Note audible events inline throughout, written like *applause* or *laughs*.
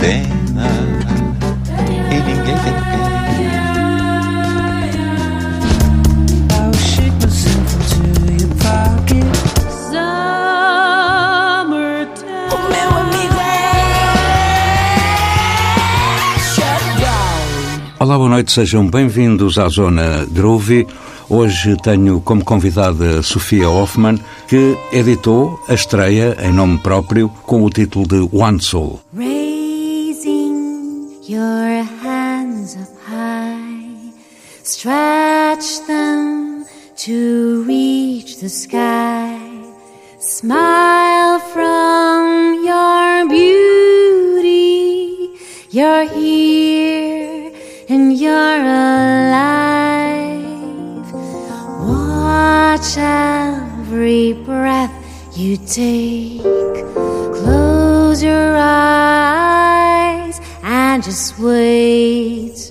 Condena e ninguém tem pena. Meu amigo Olá, boa noite, sejam bem-vindos à Zona Groovy. Hoje tenho como convidada Sofia Hoffman, que editou a estreia em nome próprio com o título de One Soul. The sky. Smile from your beauty. You're here and you're alive. Watch every breath you take. Close your eyes and just wait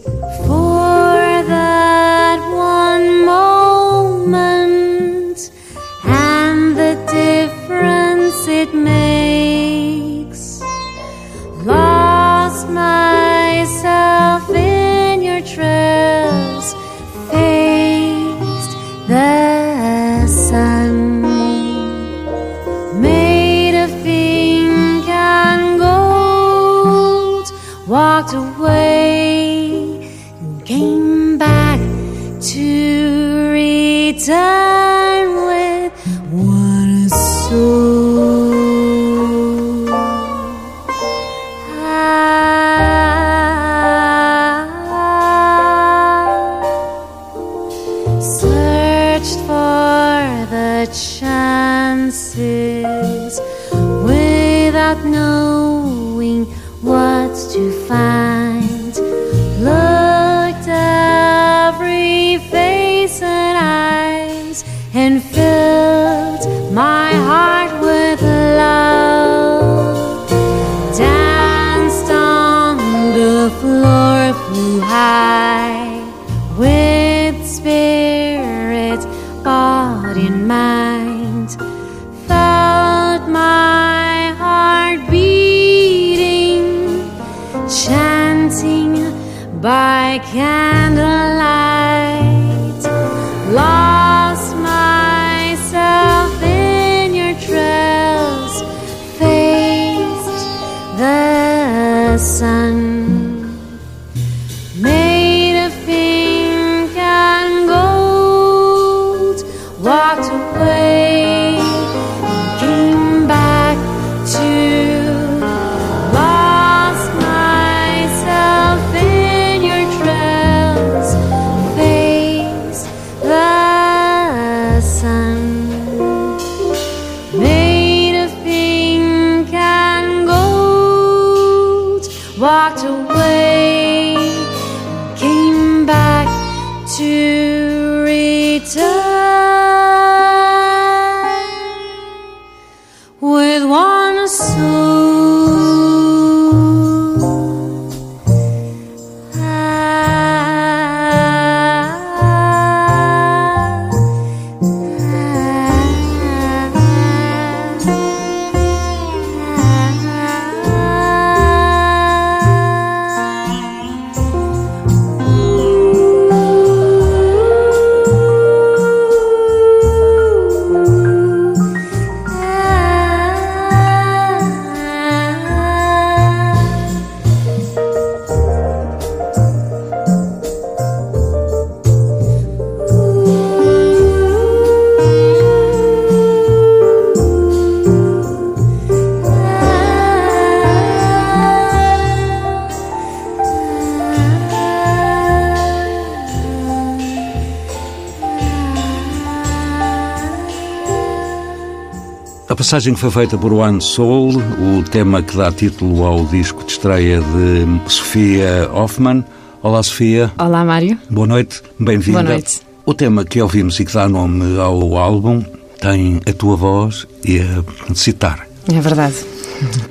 passagem que foi feita por One Soul, o tema que dá título ao disco de estreia de Sofia Hoffman. Olá, Sofia. Olá, Mário. Boa noite, bem-vinda. Boa noite. O tema que ouvimos e que dá nome ao álbum tem a tua voz e a citar. É verdade.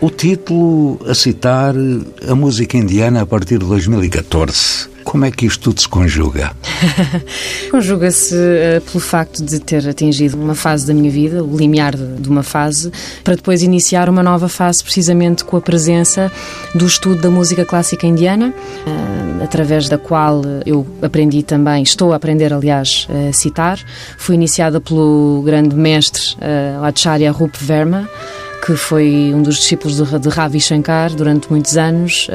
O título a citar a música indiana a partir de 2014. Como é que isto tudo se conjuga? *laughs* Conjuga-se uh, pelo facto de ter atingido uma fase da minha vida, o limiar de, de, uma fase, para depois iniciar uma nova fase, precisamente com a presença do estudo da música clássica indiana, uh, através da qual eu aprendi também, estou a aprender, aliás, a citar. Fui iniciada pelo grande mestre uh, Acharya Rup Verma que foi um dos discípulos de, Ravi Shankar durante muitos anos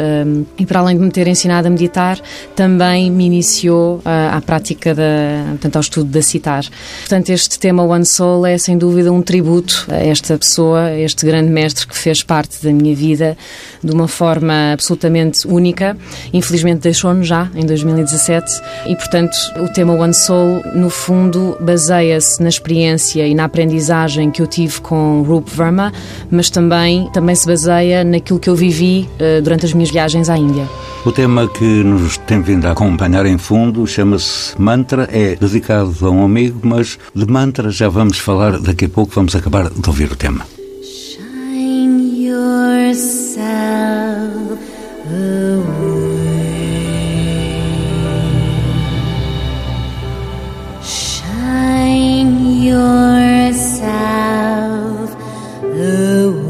e para além de me ter ensinado a meditar, também me iniciou uh, à prática, da, portanto, ao estudo da citar. Portanto, este tema One Soul é sem dúvida um tributo a esta pessoa, a este grande mestre que fez parte da minha vida de uma forma absolutamente única. Infelizmente deixou-nos já em 2017 e, portanto, o tema One Soul, no fundo, baseia-se na experiência e na aprendizagem que eu tive com Rup Verma, mas também, também se baseia naquilo que eu vivi uh, durante as minhas viagens à Índia. O tema que nos tem vindo a acompanhar em fundo chama-se Mantra, é dedicado a um amigo, mas de mantra já vamos falar daqui a pouco, vamos acabar de ouvir o tema. Shine yourself Shine yourself the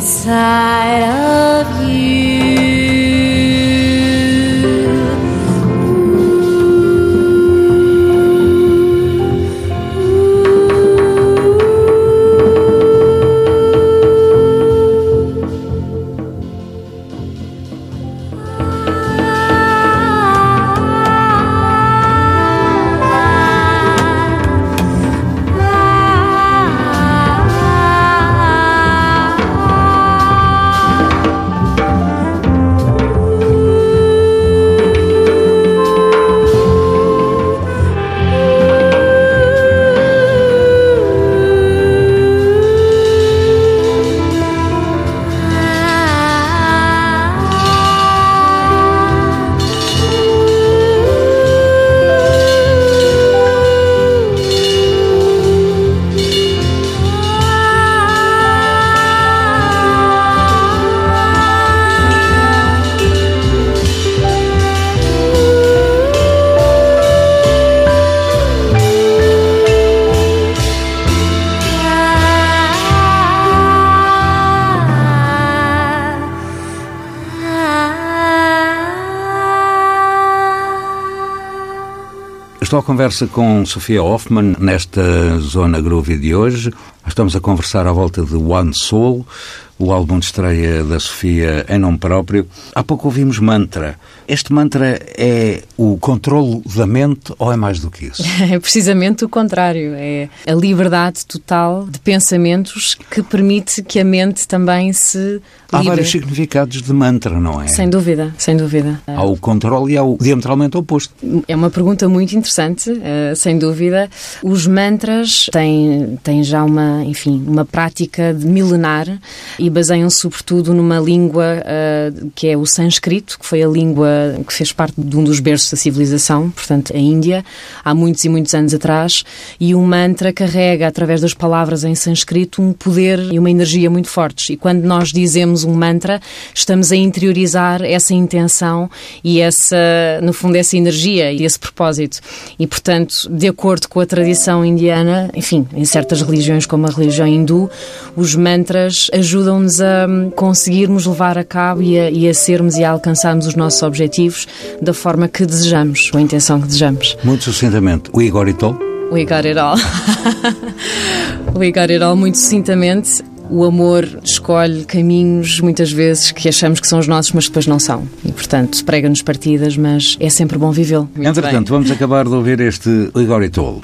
inside of Estou à conversa com Sofia Hoffman nesta Zona Groovy de hoje. Estamos a conversar à volta de One Soul, o álbum de estreia da Sofia em nome próprio. Há pouco ouvimos mantra. Este mantra é o controle da mente ou é mais do que isso? *laughs* É precisamente o contrário. É a liberdade total de pensamentos que permite que a mente também se Há vários significados de mantra, não é? Sem dúvida, sem dúvida. Há o controle e há o diametralmente oposto. É uma pergunta muito interessante, eh, sem dúvida. Os mantras têm, têm já uma, enfim, uma prática milenar e baseiam-se sobretudo numa língua eh, que é o sânscrito, que foi a língua que fez parte de um dos berços da civilização, portanto, a Índia, há muitos e muitos anos atrás, e o mantra carrega, através das palavras em sânscrito, um poder e uma energia muito fortes. E quando nós dizemos um mantra, estamos a interiorizar essa intenção e essa, no fundo, essa energia e esse propósito. E, portanto, de acordo com a tradição indiana, enfim, em certas religiões como a religião hindu, os mantras ajudam-nos a hum, conseguirmos levar a cabo e a, e a sermos e a alcançarmos os nossos objetivos da forma que desejamos, com a intenção que desejamos. Muito sucintamente, o Igor Itol. We got it all. We got it all, muito sucintamente. O amor escolhe caminhos, muitas vezes, que achamos que são os nossos, mas depois não são. E, portanto, prega-nos partidas, mas é sempre bom vivê-lo. Entretanto, bem. vamos acabar de ouvir este Igor Itol.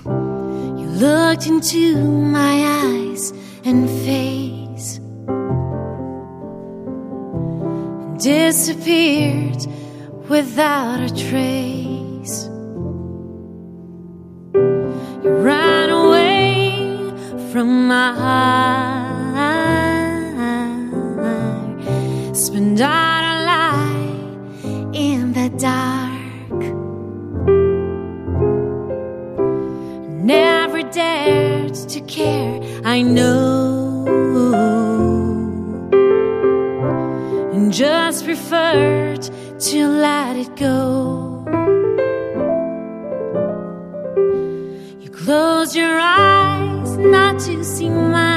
You looked into my eyes and face, disappeared without a trace. You ran away from my heart, spent out a lie in the dark. never dared to care. I know, and just preferred to let it go. You close your eyes not to see mine,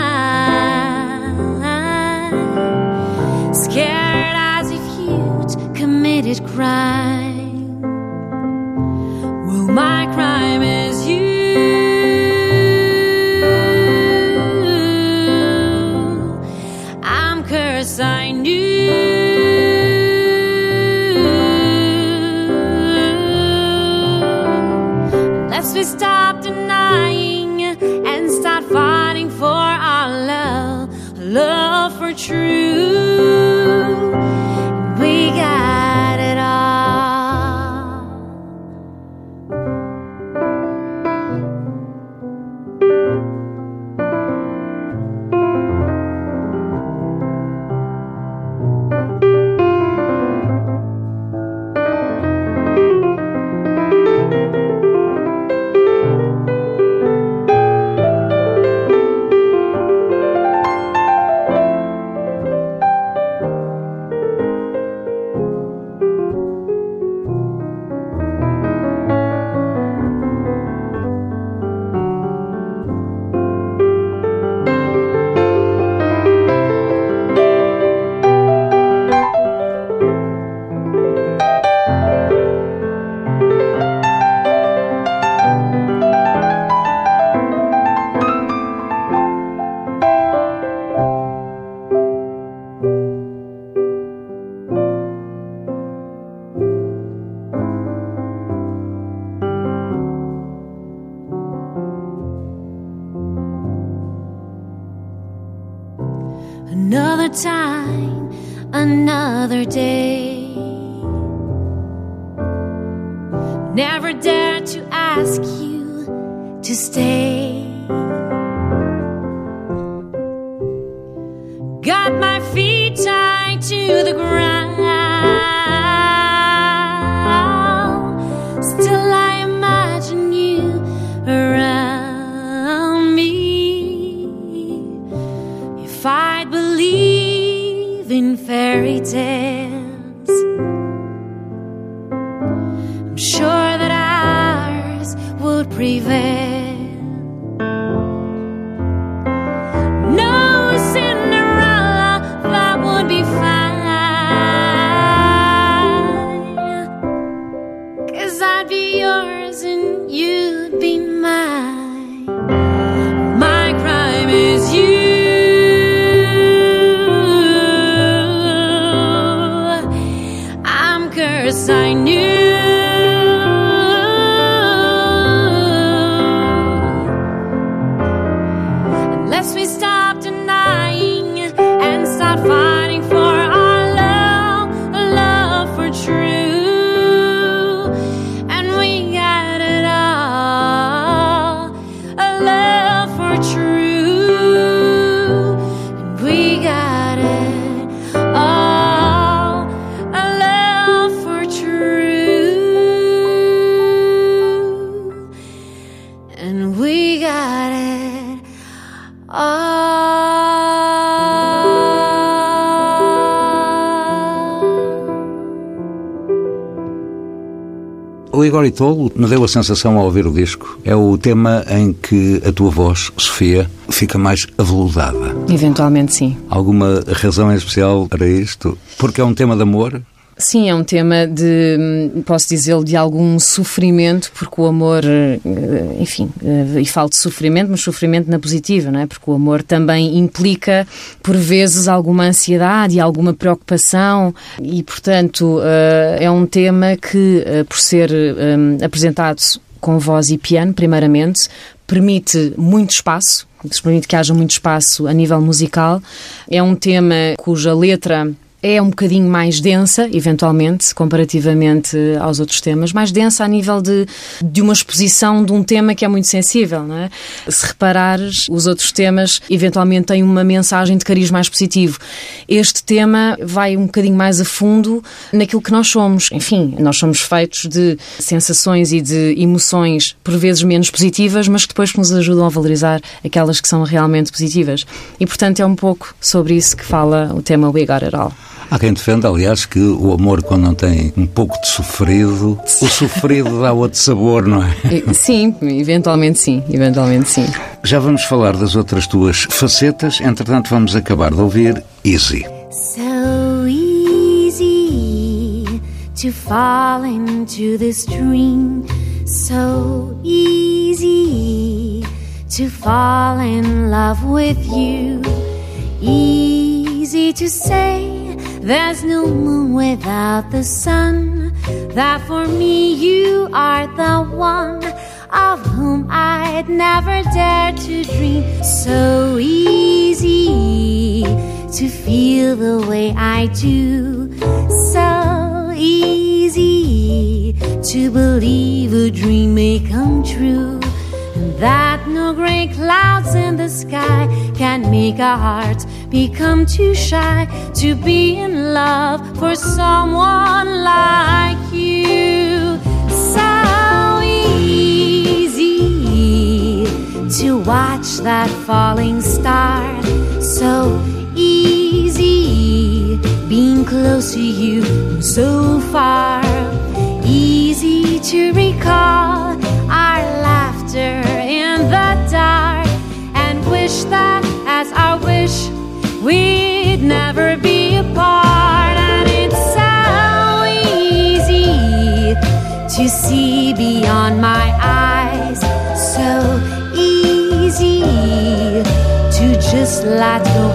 scared as if you'd committed crime. Well, my crime Time, another day. Never dared to ask you to stay. Got my feet very day. E Tolo me deu a sensação ao ouvir o disco. É o tema em que a tua voz, Sofia, fica mais aveludada. Eventualmente, sim. Alguma razão em especial para isto? Porque é um tema de amor? Sim, é um tema de, hum, posso dizê-lo, de algum sofrimento, porque o amor, eh, enfim, eh, e falo de sofrimento, mas sofrimento na positiva, não é? Porque o amor também implica, por vezes, alguma ansiedade alguma preocupação, e, portanto, eh, é um tema que, por ser hum, apresentado com voz e piano, primeiramente, permite muito espaço, permite que haja muito espaço a nível musical. É um tema cuja letra é um bocadinho mais densa, eventualmente, comparativamente aos outros temas, mais densa a nível de, de uma exposição de um tema que é muito sensível, não é? Se reparares, os outros temas eventualmente têm uma mensagem de cariz mais positivo. Este tema vai um bocadinho mais a fundo naquilo que nós somos. Enfim, nós somos feitos de sensações e de emoções, por vezes menos positivas, mas que depois nos ajudam a valorizar aquelas que são realmente positivas. E, portanto, é um pouco sobre isso que fala o tema We Got It All. Há quem defenda, aliás, que o amor, quando não tem um pouco de sofrido, o sofrido dá outro sabor, não é? Sim, eventualmente sim, eventualmente sim. Já vamos falar das outras tuas facetas, entretanto, vamos acabar de ouvir Easy. So easy to fall into this dream. So easy to fall in love with you. Easy to say there's no moon without the sun. That for me you are the one of whom I'd never dare to dream. So easy to feel the way I do. So easy to believe a dream may come true. And that no gray clouds in the sky can make our hearts become too shy to be in love for someone like you. So easy to watch that falling star. So easy being close to you so far. Easy to recall our laughter dark and wish that as our wish we'd never be apart. And it's so easy to see beyond my eyes. So easy to just let go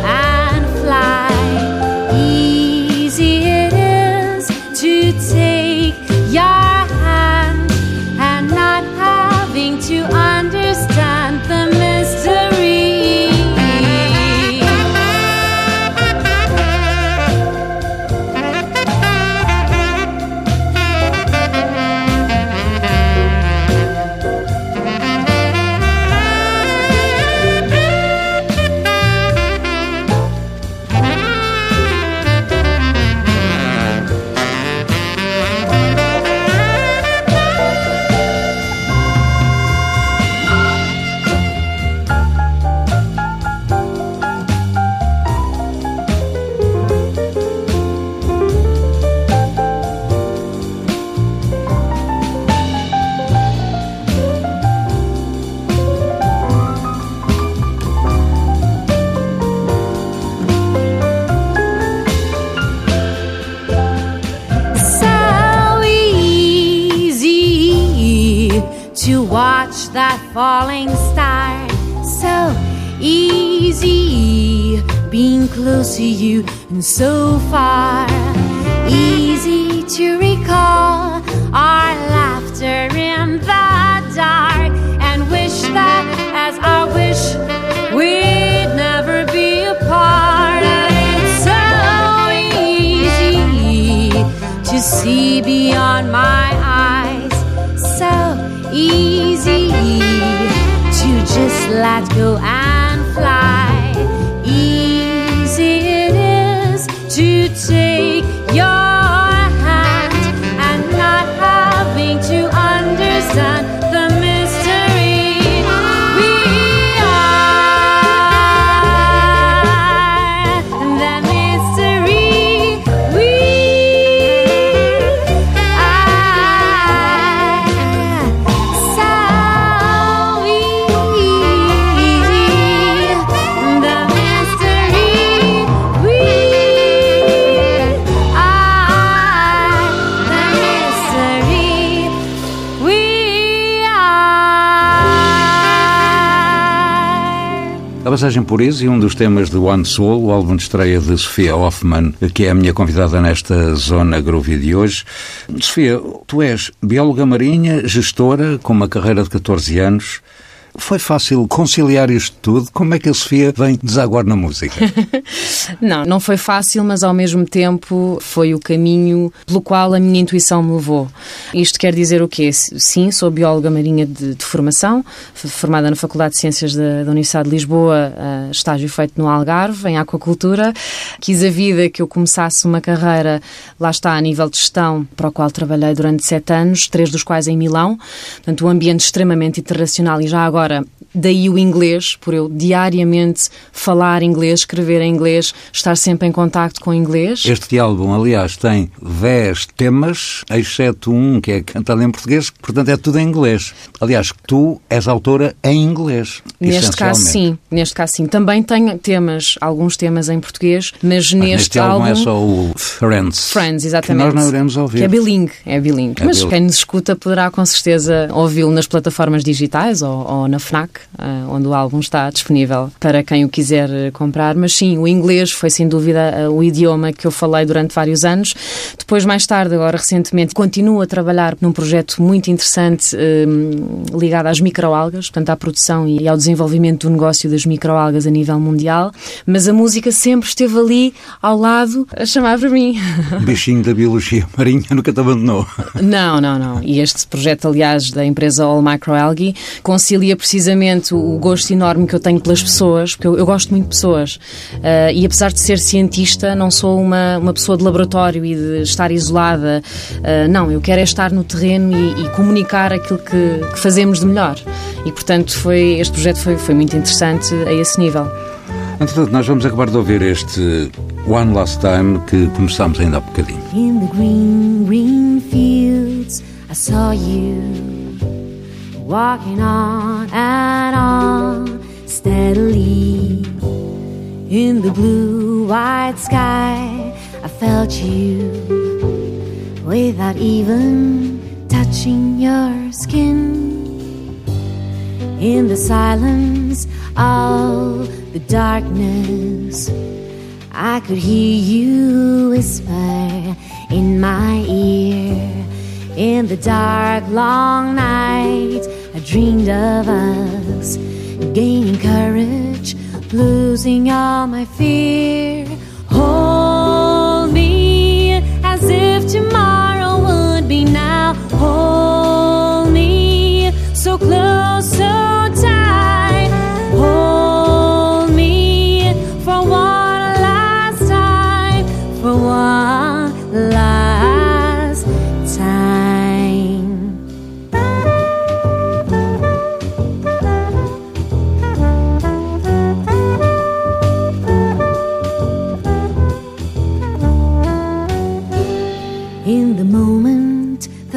and so far. Easy to recall our laughter in the dark and wish that as our wish we'd never be apart. And it's so easy to see beyond my eyes, so easy to just let go passagem por isso e um dos temas de One Soul, o álbum de estreia de Sofia Hoffman, que é a minha convidada nesta zona groovy de hoje. Sofia, tu és bióloga marinha, gestora, com uma carreira de 14 anos. Foi fácil conciliar isto tudo? Como é que a Sofia vem desaguar na música? *laughs* Não, não foi fácil, mas ao mesmo tempo foi o caminho pelo qual a minha intuição me levou. Isto quer dizer o quê? Sim, sou bióloga marinha de, de formação, formada na Faculdade de Ciências da, da Universidade de Lisboa, estágio feito no Algarve, em aquacultura. Quis a vida que eu começasse uma carreira, lá está, a nível de gestão, para o qual trabalhei durante sete anos, três dos quais em Milão. Portanto, um ambiente extremamente internacional e já agora daí o inglês, por eu diariamente falar inglês, escrever em inglês, estar sempre em contacto com inglês. Este álbum, aliás, tem 10 temas, exceto um que é cantado em português, portanto é tudo em inglês. Aliás, tu és autora em inglês. Neste caso, sim. Neste caso, sim. Também tenho temas, alguns temas em português, mas, Mas neste, neste álbum, é só o Friends. Friends, exatamente. Que nós não iremos ouvir. Que é bilingue, é bilingue. É Mas bilingue. quem nos escuta poderá com certeza ouvi-lo nas plataformas digitais ou, ou na FNAC, ah, onde o álbum está disponível para quem o quiser eh, comprar. Mas sim, o inglês foi sem dúvida ah, o idioma que eu falei durante vários anos. Depois, mais tarde, agora recentemente, continuo a trabalhar num projeto muito interessante eh, ligado às microalgas, portanto à produção e ao desenvolvimento do negócio das microalgas a nível mundial. Mas a música sempre esteve ali ao lado a chamar para mim. O bichinho da biologia marinha nunca te abandonou. Não, não, não. E este projeto, aliás, da empresa All Microalgae, concilia precisamente o gosto enorme que eu tenho pelas pessoas, porque eu, eu gosto muito de pessoas. Ah, e apesar de ser cientista, não sou uma, uma pessoa de laboratório e de estar isolada. Ah, não, eu quero é estar no terreno e, e comunicar aquilo que, que fazemos de melhor. E, portanto, foi, este projeto foi, foi muito interessante a esse nível. Entretanto, nós vamos acabar de ouvir este One Last Time que começámos ainda há bocadinho. In the green, green fields, I saw you walking on and on steadily. In the blue, white sky, I felt you without even touching your skin. In the silence of the darkness, I could hear you whisper in my ear. In the dark, long night, dreamed of us gaining courage, losing all my fear. Hold me as if tomorrow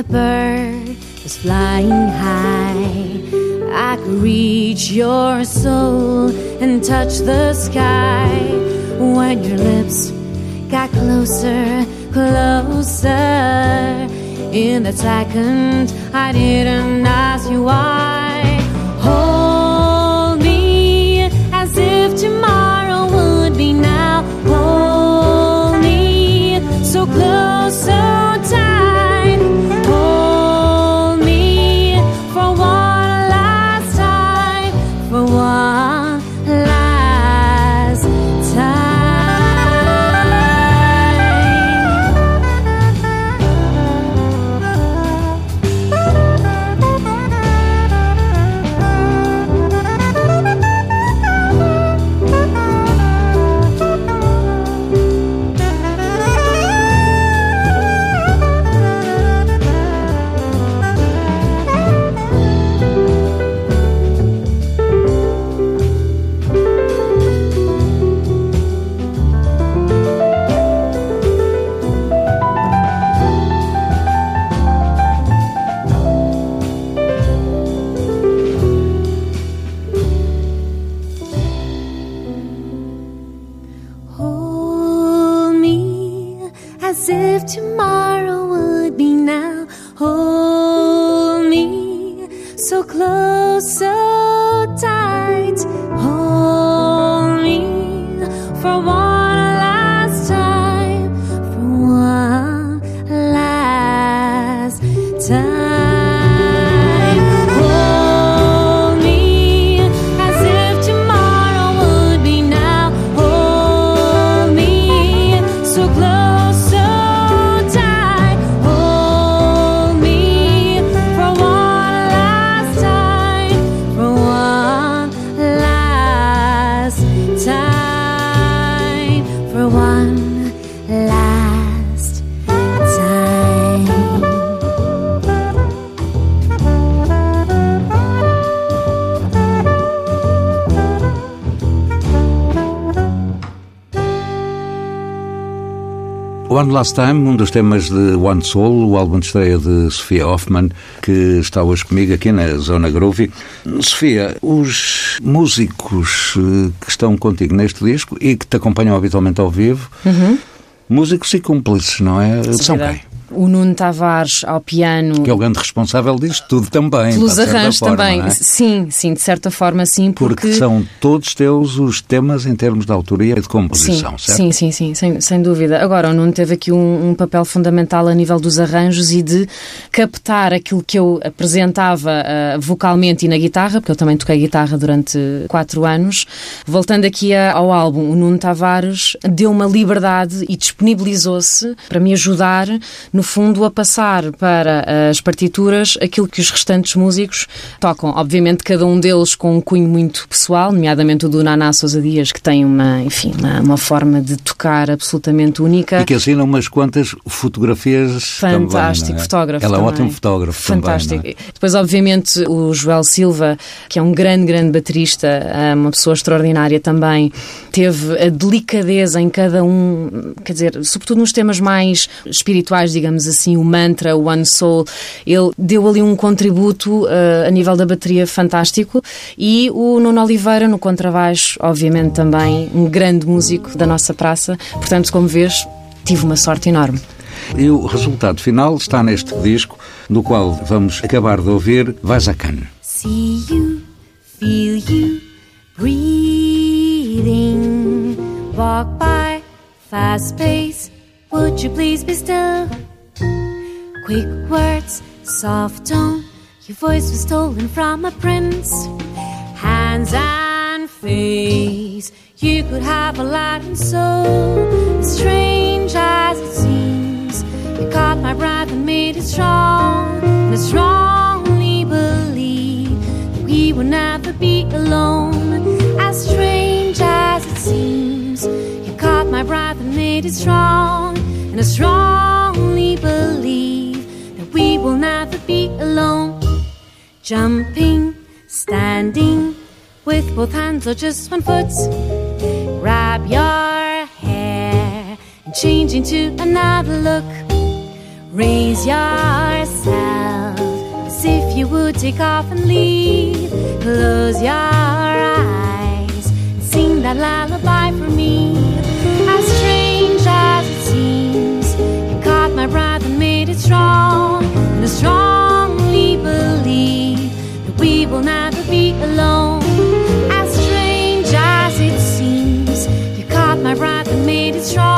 bird was flying high, I could reach your soul and touch the sky. When your lips got closer, closer. In that second, I didn't ask you why. So close, so tight. Hold me for one One Last Time, um dos temas de One Soul, o álbum de estreia de Sofia Hoffman, que está hoje comigo aqui na Zona Groovy. Sofia, os músicos eh, que estão contigo neste disco e que te acompanham habitualmente ao vivo, músicos e cúmplices, não é? São Vida. quem? O Nuno Tavares ao piano. Que é o grande responsável disto tudo também. Pelos arranjos forma, também. é? Sim, sim, de certa forma sim, Porque porque. são todos teus os temas em termos de autoria e de composição, sim, certo? sim, sim, sim, sem, sem dúvida. Agora, o Nuno teve aqui um, um papel fundamental a nível dos arranjos e de captar aquilo que eu apresentava ah, vocalmente e na guitarra, porque eu também toquei guitarra durante quatro anos. Voltando aqui a- ao álbum, o Nuno Tavares deu uma liberdade e disponibilizou-se para me ajudar, no fundo, a passar para as partituras aquilo que os restantes músicos tocam. Obviamente, cada um deles com um cunho muito pessoal, nomeadamente o do Naná Sousa Dias, que tem uma, enfim, uma, uma forma de tocar absolutamente única. E que assina umas quantas fotografias Fantástico também, é? fotógrafo. Ela é também. ótimo fotógrafo Fantástico. também. é? Depois, obviamente, o Joel Silva, que é um grande, grande baterista, é uma pessoa extraordinária também, teve a delicadeza em cada um, quer dizer, sobretudo nos temas mais espirituais, digamos assim, o mantra, o One Soul, ele deu ali um contributo eh, a nível da bateria fantástico e o Nuno Oliveira no contrabaixo, obviamente também um grande músico da nossa praça. Portanto, como vês, tive uma sorte enorme. E o resultado final está neste disco, no qual vamos acabar de ouvir Cannes. See you, feel you, breathing. Walk by, fast pace. Would you please be still? Quick words, soft tone. Your voice was stolen from a prince. Hands and face. You could have a light and soul. As strange as it seems, you caught my breath and made it strong. And I strongly believe that we will never be alone. As strange as it seems, you caught my breath and made it strong. And I strongly believe we will never be alone. Jumping, standing, with both hands or just one foot. Grab your hair and change into another look. Raise yourself as if you would take off and leave. Close your eyes and sing that lullaby for me. As strange as it seems, you caught my breath and made it strong. Strongly believe that we will never be alone. As strange as it seems, you caught my breath and made it strong.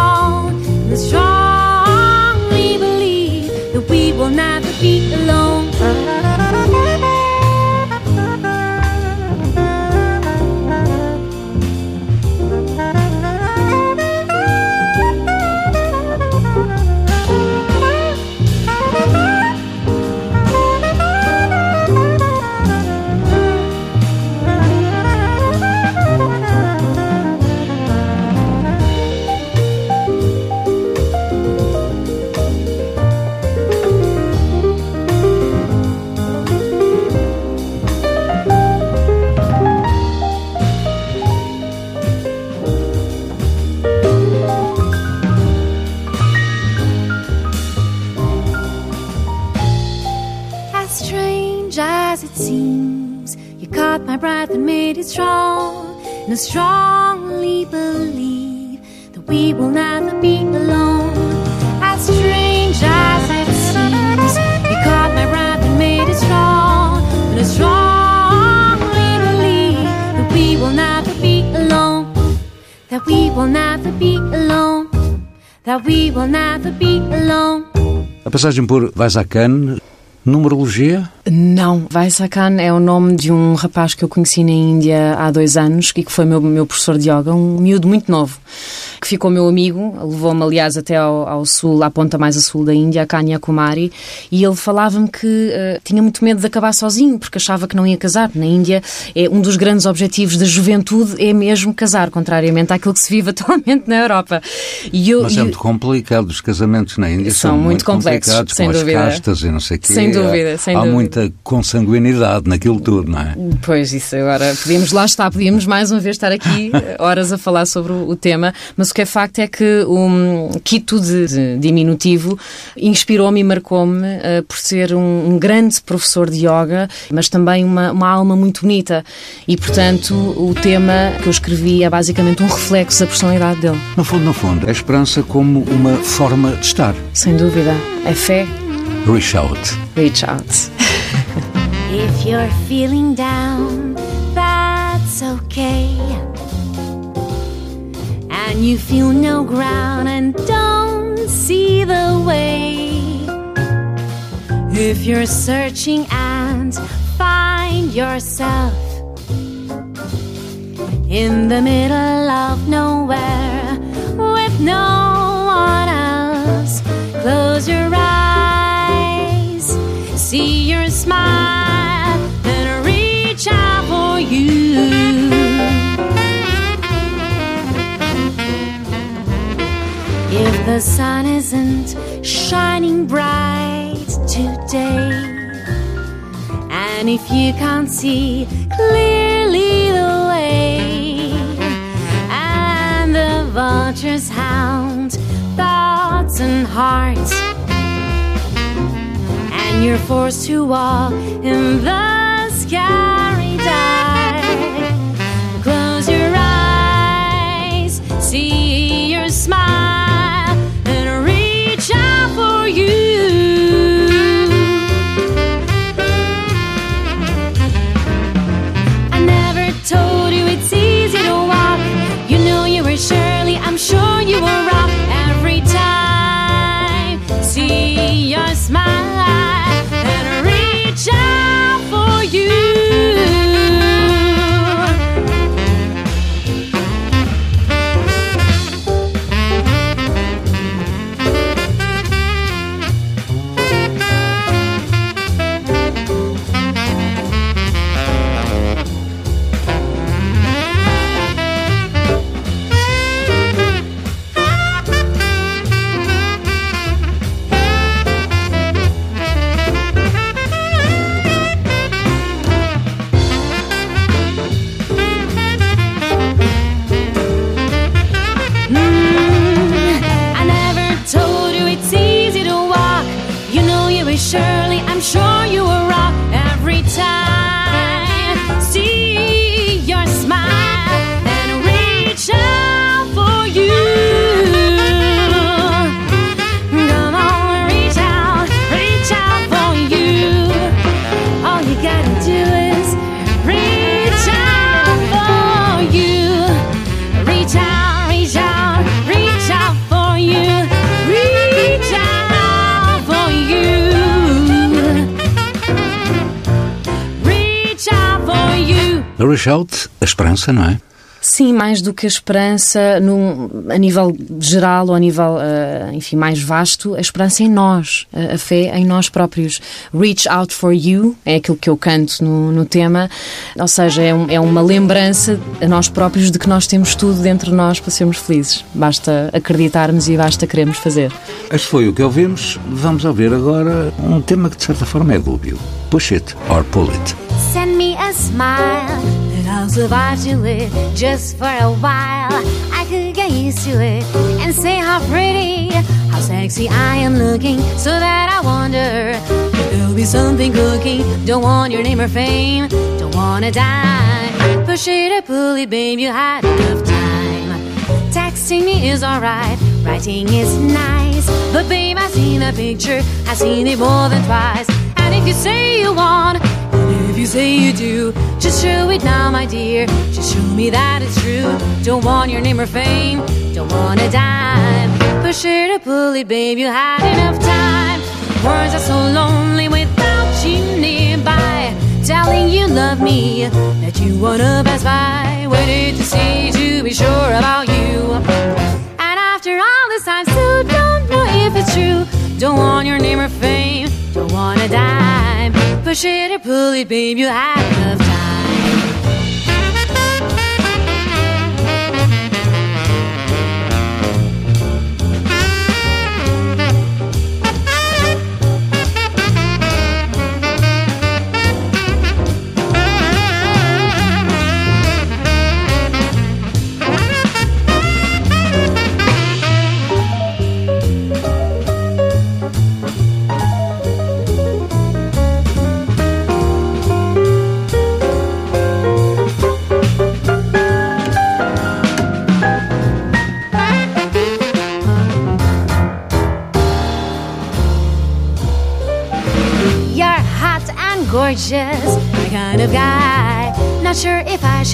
A passagem por Vaisakan, numerologia? Não, Vaisakan é o nome de um rapaz que eu conheci na Índia há dois anos e que foi meu, meu professor de yoga, um miúdo muito novo, ficou meu amigo, levou-me aliás até ao, ao, sul, à ponta mais a sul da Índia, a Kanyakumari, e ele falava-me que uh, tinha muito medo de acabar sozinho, porque achava que não ia casar. Na Índia, é um dos grandes objetivos da juventude é mesmo casar, contrariamente àquilo que se vive *laughs* atualmente na Europa. E eu, Mas é muito complicado, os casamentos na Índia são, são muito, muito complexos, sem com dúvida. as castas e não sei o quê. Sem dúvida, sem há dúvida. muita consanguinidade naquilo tudo, não é? Pois, isso agora, podíamos lá estar, podíamos mais uma vez estar aqui horas a falar sobre o, o tema, mas o que é facto é que o um, Quito de, de diminutivo inspirou-me e marcou-me uh, por ser um, um, grande professor de yoga, mas também uma, uma alma muito bonita e, portanto, o tema que eu escrevi é basicamente um reflexo da personalidade dele. No fundo, no fundo, a esperança como uma forma de estar. Sem dúvida. É fé. Reach out. Reach out. *laughs* If you're feeling down, that's okay. And you feel no ground and don't see the way. If you're searching and find yourself in the middle of nowhere with no one else, close your eyes, see your smile, the sun isn't shining bright today, and if you can't see clearly the way, and the vultures hound thoughts and hearts, and you're forced to walk in the scary dark, close your eyes, see your smile, you were you. A reach out, a esperança, não é? Sim, mais do que a esperança, num, a nível geral ou a nível, eh, enfim, mais vasto, a esperança em nós, a, a fé em nós próprios. Reach out for you é aquilo que eu canto no, no tema, ou seja, é, um- é uma lembrança a nós próprios de que nós temos tudo dentro de nós para sermos felizes. Basta acreditarmos e basta queremos fazer. Este foi o que ouvimos. Vamos ouvir agora um tema que de certa forma é dúbio. Push it or pull it. Send me a smile I'll survive to it just for a while. I could get used to it and say how pretty, how sexy I am looking, so that I wonder if there'll be something cooking. Don't want your name or fame, don't wanna die. Push it or pull it, babe, you had enough time. Texting me is alright, writing is nice. But babe, I seen a picture, I seen it more than twice. And if you say you want, you say you do, just show it now, my dear. Just show me that it's true. Don't want your name or fame, don't want a dime. Push it to pull it, babe, you had enough time. Words are so lonely without you nearby. Telling you love me, that you wanna pass by. Waited to see to be sure about you. And after all this time, still don't know if it's true. Don't want your name or fame, want a dime. Push it or pull it, babe, you had enough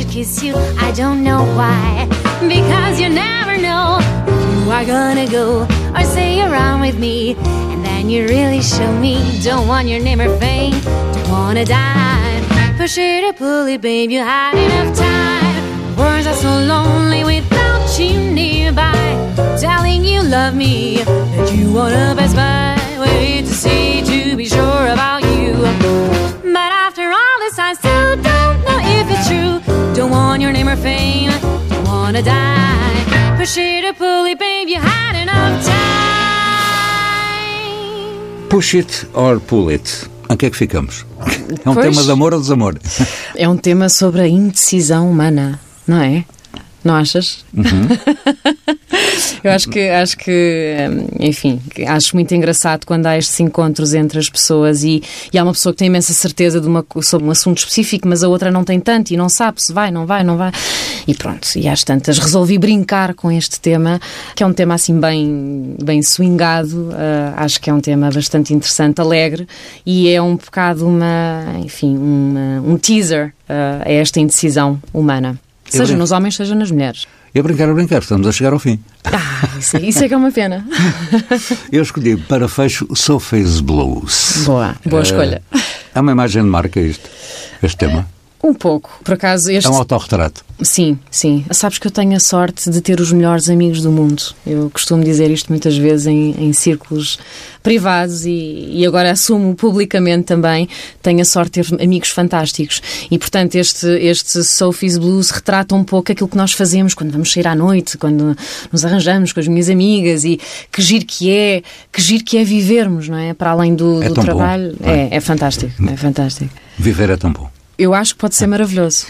kiss you, I don't know why. Because you never know you are gonna go or stay around with me. And then you really show me, don't want your name or fame, don't wanna die. Push it or pull it, babe, you had enough time. Words are so lonely without you nearby. Telling you love me, that you wanna pass by. Wait to see, to be sure about you. But after all this, I still don't know if it's true. Don't want your name or fame, don't wanna die. Push it or pull it, babe, you had enough time. Push it or pull it. Em que é que ficamos? É um Pois. tema de amor ou desamor? *laughs* É um tema sobre a indecisão humana, não é? Não achas? *laughs* Eu acho que, acho que, hum, enfim, acho muito engraçado quando há estes encontros entre as pessoas e, e há uma pessoa que tem imensa certeza de uma, sobre um assunto específico, mas a outra não tem tanto e não sabe se vai, não vai, não vai. E pronto, e às tantas resolvi brincar com este tema, que é um tema assim bem, bem swingado, ah, acho que é um tema bastante interessante, alegre e é um bocado uma, enfim, uma- um teaser ah, a esta indecisão humana. Seja nos homens, seja nas mulheres. E a brincar, a brincar, estamos a chegar ao fim. Ah, isso, é- isso é que é uma pena. Eu escolhi para fecho Sophie's Blues. Boa, boa escolha. É uma imagem de marca isto, este tema. Um pouco. Por acaso, este. É um autorretrato. Sim, sim. Sabes que eu tenho a sorte de ter os melhores amigos do mundo. Eu costumo dizer isto muitas vezes em, em círculos privados e, e agora assumo publicamente também. Tenho a sorte de ter amigos fantásticos. E, portanto, este, este Sophie's Blues retrata um pouco aquilo que nós fazemos quando vamos sair à noite, quando nos arranjamos com as minhas amigas e que giro que é, que giro que é vivermos, não é? Para além do, É do bom, trabalho. é? é, é fantástico, é fantástico. Viver é tão bom. Eu acho que pode ser maravilhoso.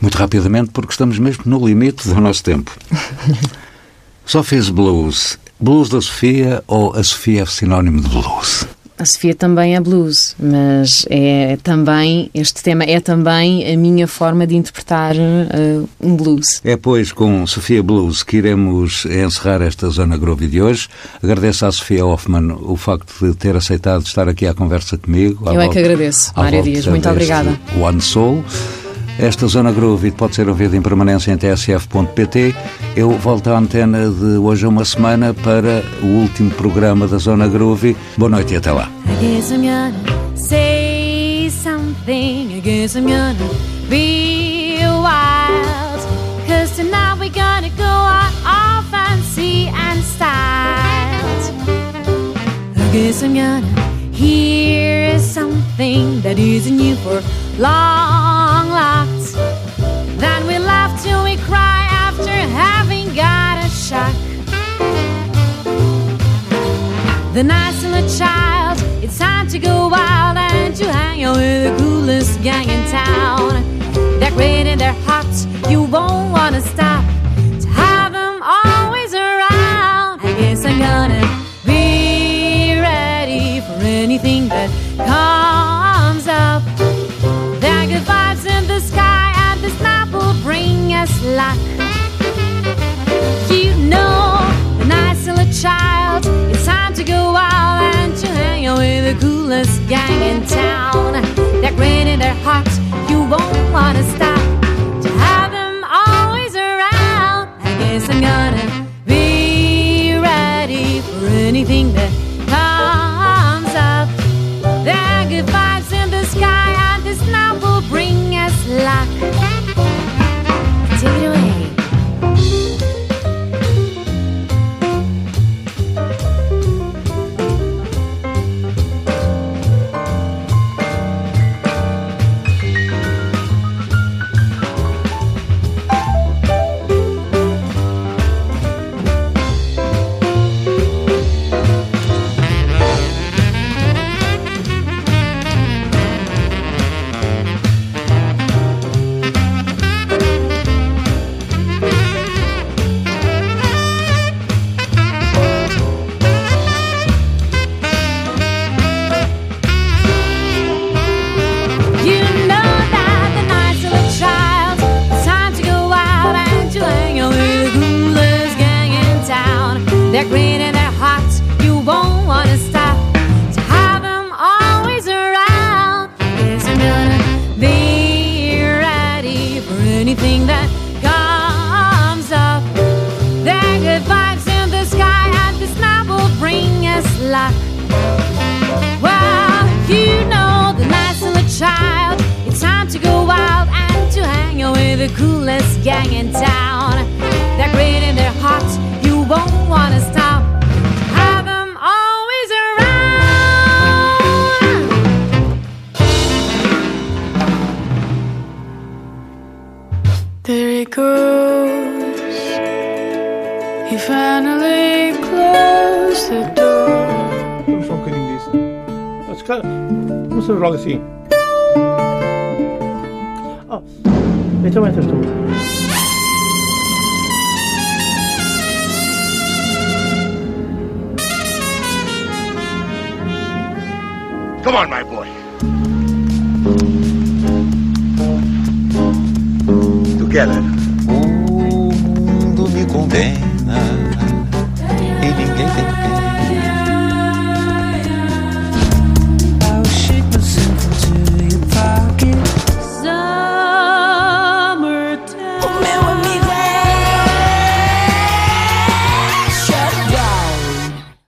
Muito rapidamente, porque estamos mesmo no limite do nosso tempo. *laughs* Sophie's Blues. Blues da Sofia ou a Sofia é sinónimo de blues? A Sofia também é blues, mas é também, este tema é também a minha forma de interpretar eh, um blues. É, pois, com Sofia Blues que iremos encerrar esta Zona Groove de hoje. Agradeço à Sofia Hoffman o facto de ter aceitado estar aqui à conversa comigo. Eu é volta- que agradeço, volta Dias. Muito obrigada. One Soul. Esta Zona Groove pode ser ouvida em permanência em tsf.pt. Eu volto à antena de hoje a uma semana para o último programa da Zona Groove. Boa noite e até lá. Guess I'm gonna hear something that isn't you for long locked. Then we laugh till we cry after having got a shock. The nice little child, it's time to go wild and to hang out with the coolest gang in town. They're great and they're hot, you won't wanna stop to have them always around. I guess I'm gonna playing us like you know the nice little child it's time to go out and to hang out with the coolest gang in town. They're great and they're hot coolest gang in town. They're great and they're hot, you won't wanna stop. Have them always around. There it goes. He finally closed the door. This. What's the wrong thing? Oh. Então entras tu. Come on, my boy. Together. O mundo me convém.